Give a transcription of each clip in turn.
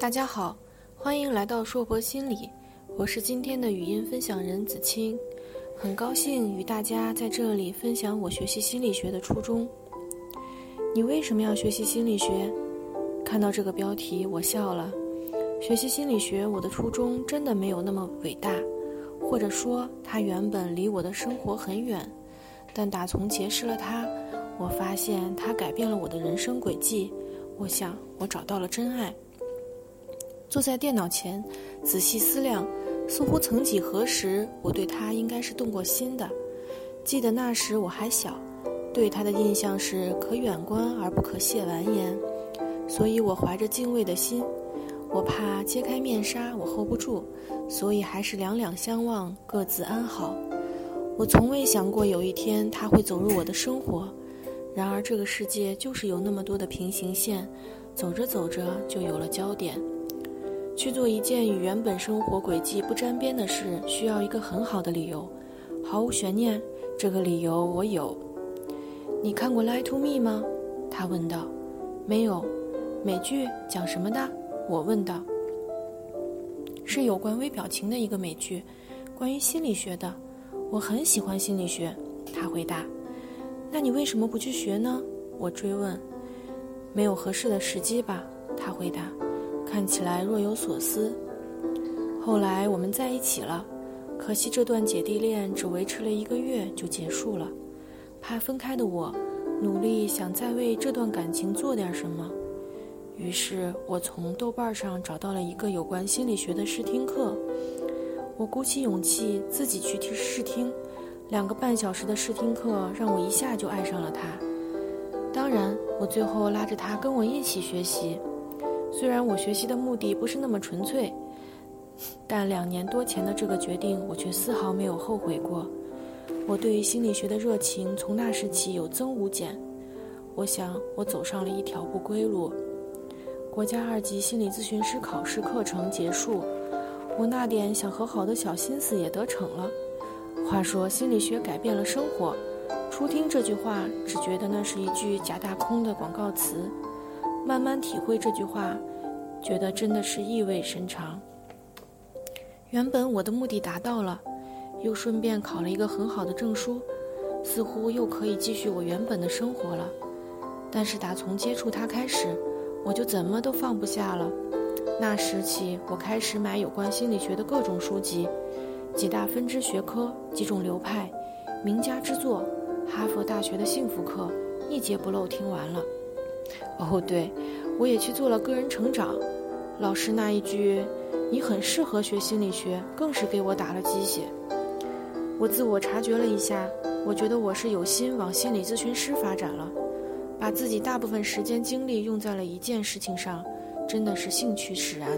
大家好，欢迎来到硕博心理，我是今天的语音分享人子清，很高兴与大家在这里分享我学习心理学的初衷。你为什么要学习心理学？看到这个标题，我笑了。学习心理学，我的初衷真的没有那么伟大，或者说它原本离我的生活很远，但打从结识了它，我发现它改变了我的人生轨迹。我想，我找到了真爱。坐在电脑前，仔细思量，似乎曾几何时，我对他应该是动过心的。记得那时我还小，对他的印象是可远观而不可亵玩焉，所以我怀着敬畏的心。我怕揭开面纱，我 hold 不住，所以还是两两相望，各自安好。我从未想过有一天他会走入我的生活，然而这个世界就是有那么多的平行线，走着走着就有了焦点。去做一件与原本生活轨迹不沾边的事，需要一个很好的理由，毫无悬念。这个理由我有。你看过《Lie to Me》吗？他问道。没有。美剧讲什么的？我问道。是有关微表情的一个美剧，关于心理学的。我很喜欢心理学。他回答。那你为什么不去学呢？我追问。没有合适的时机吧？他回答。看起来若有所思。后来我们在一起了，可惜这段姐弟恋只维持了一个月就结束了。怕分开的我，努力想再为这段感情做点什么。于是我从豆瓣上找到了一个有关心理学的试听课。我鼓起勇气自己去听试听，两个半小时的试听课让我一下就爱上了他。当然，我最后拉着他跟我一起学习。虽然我学习的目的不是那么纯粹，但两年多前的这个决定，我却丝毫没有后悔过。我对于心理学的热情从那时起有增无减。我想，我走上了一条不归路。国家二级心理咨询师考试课程结束，我那点想和好的小心思也得逞了。话说，心理学改变了生活，初听这句话，只觉得那是一句假大空的广告词。慢慢体会这句话，觉得真的是意味深长。原本我的目的达到了，又顺便考了一个很好的证书，似乎又可以继续我原本的生活了。但是打从接触它开始，我就怎么都放不下了。那时起，我开始买有关心理学的各种书籍，几大分支学科，几种流派，名家之作，哈佛大学的幸福课，一节不漏听完了。哦，对，我也去做了个人成长。老师那一句“你很适合学心理学”，更是给我打了鸡血。我自我察觉了一下，我觉得我是有心往心理咨询师发展了，把自己大部分时间精力用在了一件事情上，真的是兴趣使然。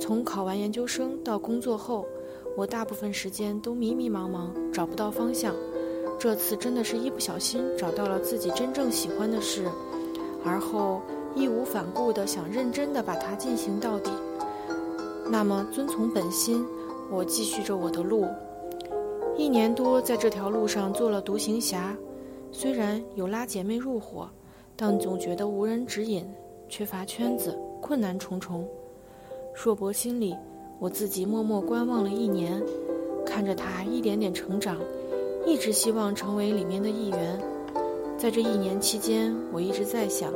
从考完研究生到工作后，我大部分时间都迷迷茫茫，找不到方向。这次真的是一不小心找到了自己真正喜欢的事。而后义无反顾地想认真地把它进行到底。那么，遵从本心，我继续着我的路。一年多在这条路上做了独行侠，虽然有拉姐妹入伙，但总觉得无人指引，缺乏圈子，困难重重。硕博心里，我自己默默观望了一年，看着他一点点成长，一直希望成为里面的一员。在这一年期间，我一直在想，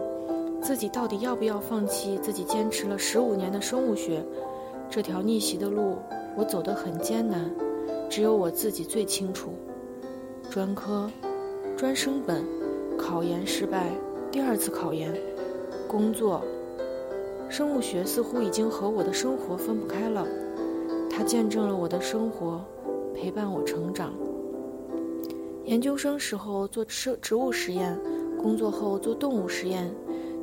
自己到底要不要放弃自己坚持了十五年的生物学这条逆袭的路？我走得很艰难，只有我自己最清楚。专科，专升本，考研失败，第二次考研，工作，生物学似乎已经和我的生活分不开了。它见证了我的生活，陪伴我成长。研究生时候做植植物实验，工作后做动物实验，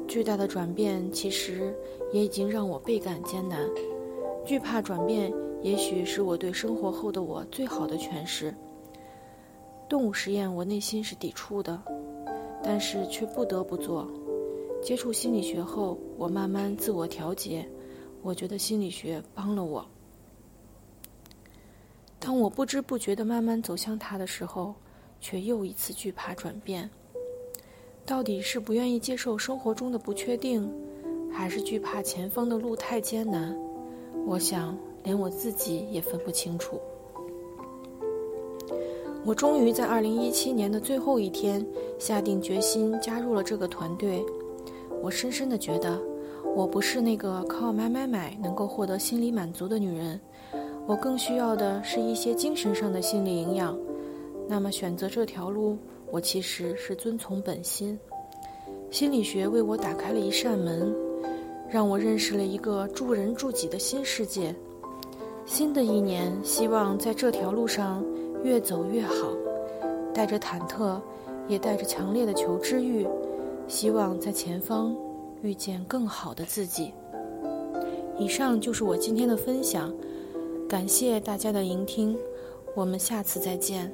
巨大的转变其实也已经让我倍感艰难。惧怕转变，也许是我对生活后的我最好的诠释。动物实验，我内心是抵触的，但是却不得不做。接触心理学后，我慢慢自我调节，我觉得心理学帮了我。当我不知不觉地慢慢走向它的时候。却又一次惧怕转变，到底是不愿意接受生活中的不确定，还是惧怕前方的路太艰难？我想，连我自己也分不清楚。我终于在2017年的最后一天下定决心加入了这个团队。我深深的觉得，我不是那个靠买买买能够获得心理满足的女人，我更需要的是一些精神上的心理营养。那么选择这条路，我其实是遵从本心。心理学为我打开了一扇门，让我认识了一个助人助己的新世界。新的一年，希望在这条路上越走越好，带着忐忑，也带着强烈的求知欲，希望在前方遇见更好的自己。以上就是我今天的分享，感谢大家的聆听，我们下次再见。